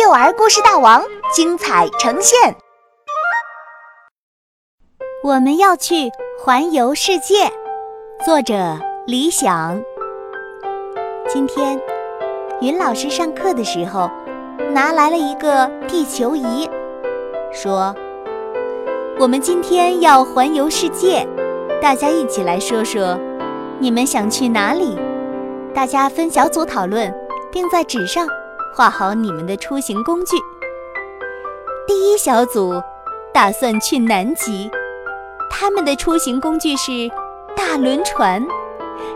幼儿故事大王精彩呈现。我们要去环游世界，作者李想。今天，云老师上课的时候拿来了一个地球仪，说：“我们今天要环游世界，大家一起来说说，你们想去哪里？”大家分小组讨论，并在纸上。画好你们的出行工具。第一小组打算去南极，他们的出行工具是大轮船，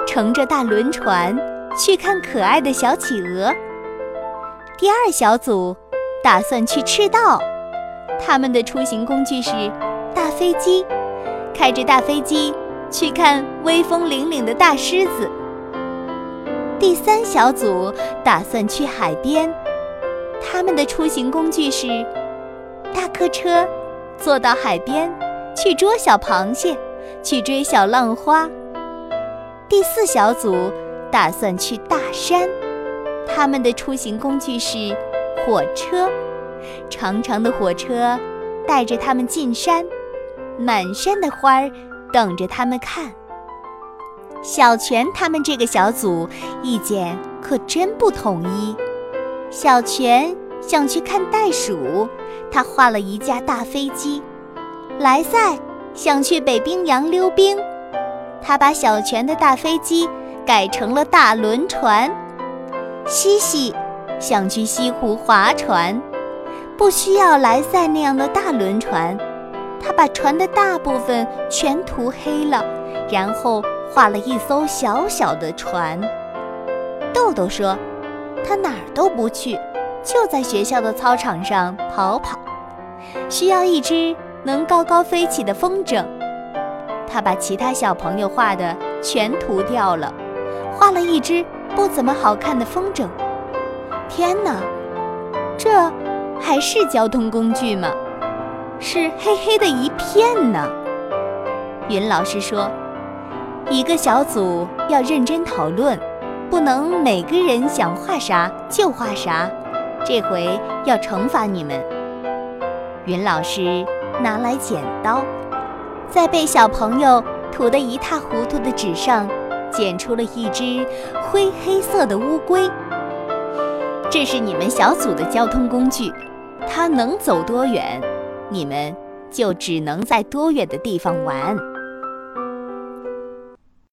乘着大轮船去看可爱的小企鹅。第二小组打算去赤道，他们的出行工具是大飞机，开着大飞机去看威风凛凛的大狮子。第三小组打算去海边，他们的出行工具是大客车，坐到海边去捉小螃蟹，去追小浪花。第四小组打算去大山，他们的出行工具是火车，长长的火车带着他们进山，满山的花儿等着他们看。小泉他们这个小组意见可真不统一。小泉想去看袋鼠，他画了一架大飞机；莱赛想去北冰洋溜冰，他把小泉的大飞机改成了大轮船；西西想去西湖划船，不需要莱赛那样的大轮船，他把船的大部分全涂黑了，然后。画了一艘小小的船。豆豆说：“他哪儿都不去，就在学校的操场上跑跑，需要一只能高高飞起的风筝。”他把其他小朋友画的全涂掉了，画了一只不怎么好看的风筝。天哪，这还是交通工具吗？是黑黑的一片呢。云老师说。一个小组要认真讨论，不能每个人想画啥就画啥。这回要惩罚你们。云老师拿来剪刀，在被小朋友涂得一塌糊涂的纸上，剪出了一只灰黑色的乌龟。这是你们小组的交通工具，它能走多远，你们就只能在多远的地方玩。